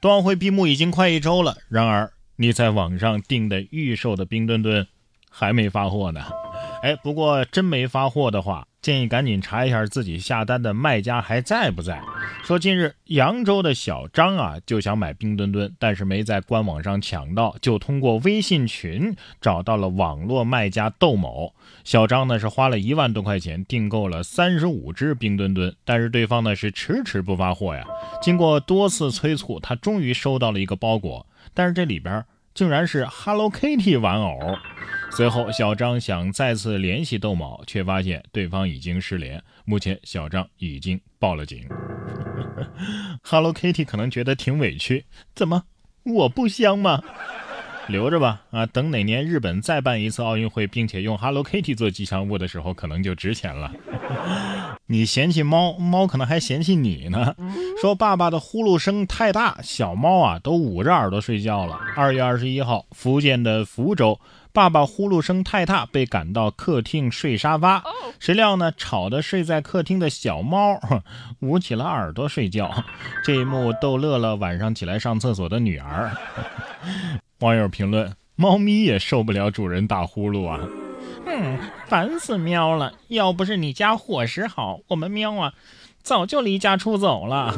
冬奥会闭幕已经快一周了，然而你在网上订的预售的冰墩墩还没发货呢。哎，不过真没发货的话，建议赶紧查一下自己下单的卖家还在不在。说近日扬州的小张啊，就想买冰墩墩，但是没在官网上抢到，就通过微信群找到了网络卖家窦某。小张呢是花了一万多块钱订购了三十五只冰墩墩，但是对方呢是迟迟不发货呀。经过多次催促，他终于收到了一个包裹，但是这里边竟然是 Hello Kitty 玩偶。随后，小张想再次联系窦某，却发现对方已经失联。目前，小张已经报了警。Hello Kitty 可能觉得挺委屈，怎么我不香吗？留着吧，啊，等哪年日本再办一次奥运会，并且用 Hello Kitty 做吉祥物的时候，可能就值钱了。你嫌弃猫，猫可能还嫌弃你呢。说爸爸的呼噜声太大，小猫啊都捂着耳朵睡觉了。二月二十一号，福建的福州。爸爸呼噜声太大，被赶到客厅睡沙发。谁料呢，吵得睡在客厅的小猫捂起了耳朵睡觉。这一幕逗乐了晚上起来上厕所的女儿。网友评论：猫咪也受不了主人打呼噜啊！嗯，烦死喵了！要不是你家伙食好，我们喵啊早就离家出走了。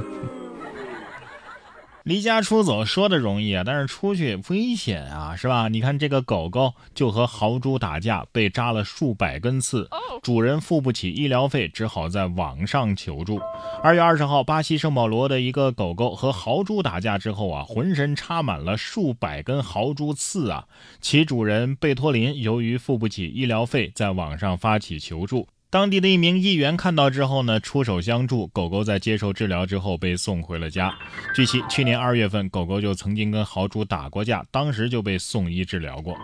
离家出走说的容易啊，但是出去危险啊，是吧？你看这个狗狗就和豪猪打架，被扎了数百根刺，主人付不起医疗费，只好在网上求助。二月二十号，巴西圣保罗的一个狗狗和豪猪打架之后啊，浑身插满了数百根豪猪刺啊，其主人贝托林由于付不起医疗费，在网上发起求助。当地的一名议员看到之后呢，出手相助。狗狗在接受治疗之后被送回了家。据悉，去年二月份，狗狗就曾经跟豪猪打过架，当时就被送医治疗过。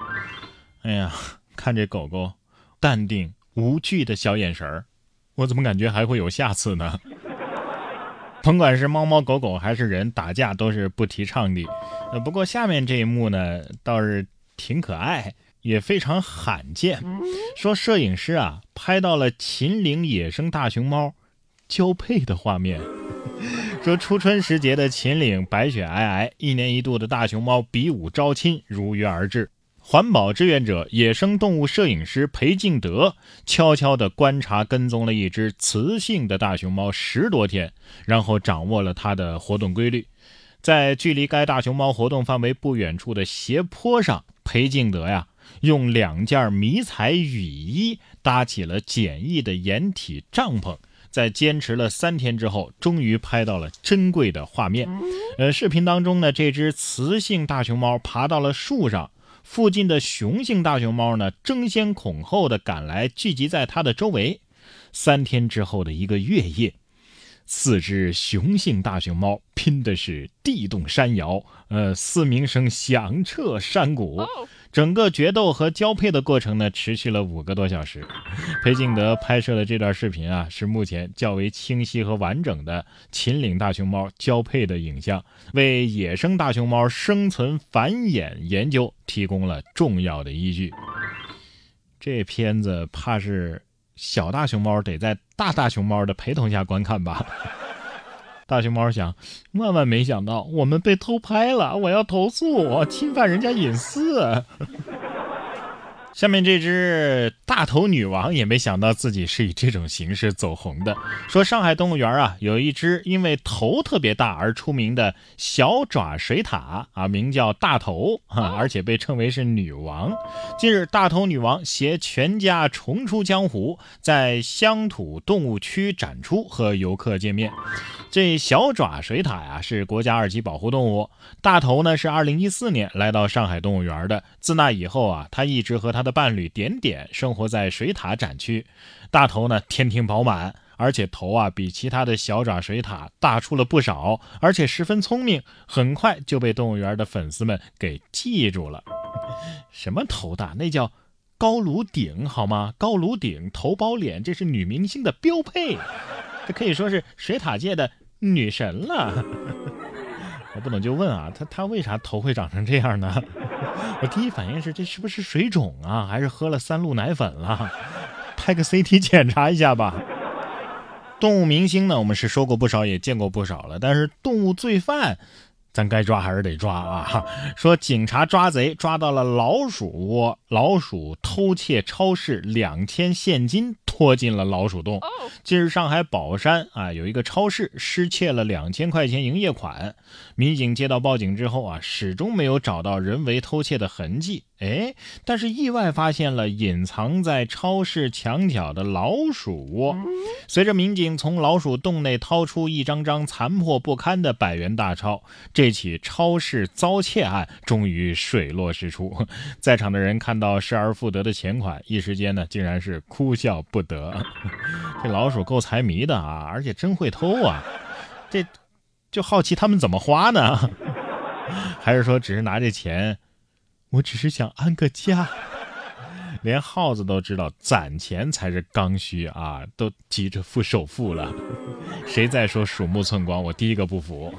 哎呀，看这狗狗淡定无惧的小眼神儿，我怎么感觉还会有下次呢？甭管是猫猫狗狗还是人，打架都是不提倡的。呃，不过下面这一幕呢，倒是挺可爱。也非常罕见，说摄影师啊拍到了秦岭野生大熊猫交配的画面。说初春时节的秦岭白雪皑皑，一年一度的大熊猫比武招亲如约而至。环保志愿者、野生动物摄影师裴敬德悄悄地观察跟踪了一只雌性的大熊猫十多天，然后掌握了它的活动规律。在距离该大熊猫活动范围不远处的斜坡上，裴敬德呀。用两件迷彩雨衣搭起了简易的掩体帐篷，在坚持了三天之后，终于拍到了珍贵的画面。呃，视频当中呢，这只雌性大熊猫爬到了树上，附近的雄性大熊猫呢争先恐后的赶来，聚集在它的周围。三天之后的一个月夜，四只雄性大熊猫拼的是地动山摇，呃，嘶鸣声响彻山谷。整个决斗和交配的过程呢，持续了五个多小时。裴敬德拍摄的这段视频啊，是目前较为清晰和完整的秦岭大熊猫交配的影像，为野生大熊猫生存繁衍研究提供了重要的依据。这片子怕是小大熊猫得在大大熊猫的陪同下观看吧。大熊猫想，万万没想到我们被偷拍了，我要投诉，侵犯人家隐私。下面这只大头女王也没想到自己是以这种形式走红的。说上海动物园啊，有一只因为头特别大而出名的小爪水獭啊，名叫大头啊，而且被称为是女王。近日，大头女王携全家重出江湖，在乡土动物区展出，和游客见面。这小爪水獭呀，是国家二级保护动物。大头呢，是二零一四年来到上海动物园的。自那以后啊，他一直和他的伴侣点点生活在水獭展区。大头呢，天庭饱满，而且头啊比其他的小爪水獭大出了不少，而且十分聪明，很快就被动物园的粉丝们给记住了。什么头大？那叫高颅顶，好吗？高颅顶，头包脸，这是女明星的标配。这可以说是水獭界的女神了。我不懂就问啊，她她为啥头会长成这样呢？我第一反应是这是不是水肿啊，还是喝了三鹿奶粉了？拍个 CT 检查一下吧。动物明星呢，我们是说过不少，也见过不少了。但是动物罪犯，咱该抓还是得抓啊！说警察抓贼抓到了老鼠窝，老鼠偷窃超市两千现金。拖进了老鼠洞。近日，上海宝山啊有一个超市失窃了两千块钱营业款，民警接到报警之后啊，始终没有找到人为偷窃的痕迹。哎，但是意外发现了隐藏在超市墙角的老鼠窝。随着民警从老鼠洞内掏出一张张残破不堪的百元大钞，这起超市遭窃案终于水落石出。在场的人看到失而复得的钱款，一时间呢，竟然是哭笑不得。这老鼠够财迷的啊，而且真会偷啊！这就好奇他们怎么花呢？还是说只是拿这钱？我只是想安个家，连耗子都知道攒钱才是刚需啊，都急着付首付了。谁再说鼠目寸光，我第一个不服。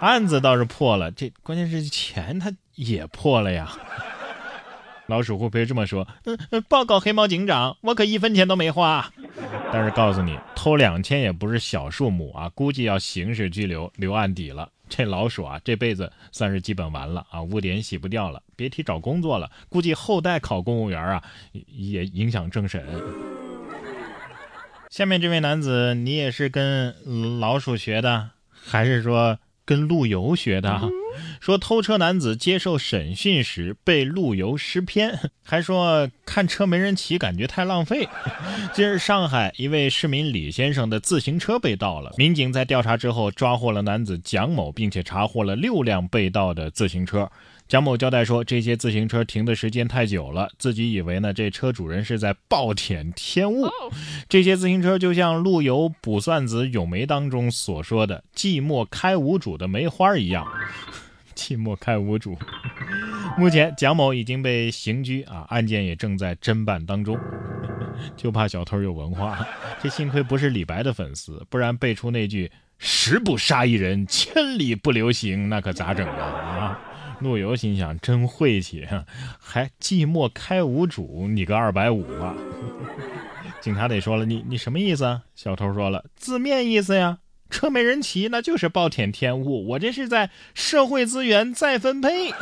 案子倒是破了，这关键是钱他也破了呀。老鼠会不会这么说？嗯，报告黑猫警长，我可一分钱都没花。但是告诉你，偷两千也不是小数目啊，估计要刑事拘留，留案底了。这老鼠啊，这辈子算是基本完了啊，污点洗不掉了，别提找工作了。估计后代考公务员啊，也影响政审。下面这位男子，你也是跟老鼠学的，还是说跟陆游学的？说偷车男子接受审讯时被路由识偏，还说看车没人骑，感觉太浪费。近日，上海一位市民李先生的自行车被盗了，民警在调查之后抓获了男子蒋某，并且查获了六辆被盗的自行车。蒋某交代说，这些自行车停的时间太久了，自己以为呢这车主人是在暴殄天物。这些自行车就像陆游《卜算子·咏梅》当中所说的“寂寞开无主的梅花”一样。寂寞开无主。目前蒋某已经被刑拘啊，案件也正在侦办当中。就怕小偷有文化，这幸亏不是李白的粉丝，不然背出那句“十不杀一人，千里不留行”，那可咋整啊？啊！陆游心想：真晦气，还寂寞开无主，你个二百五啊！警察得说了，你你什么意思啊？小偷说了，字面意思呀。车没人骑，那就是暴殄天物。我这是在社会资源再分配。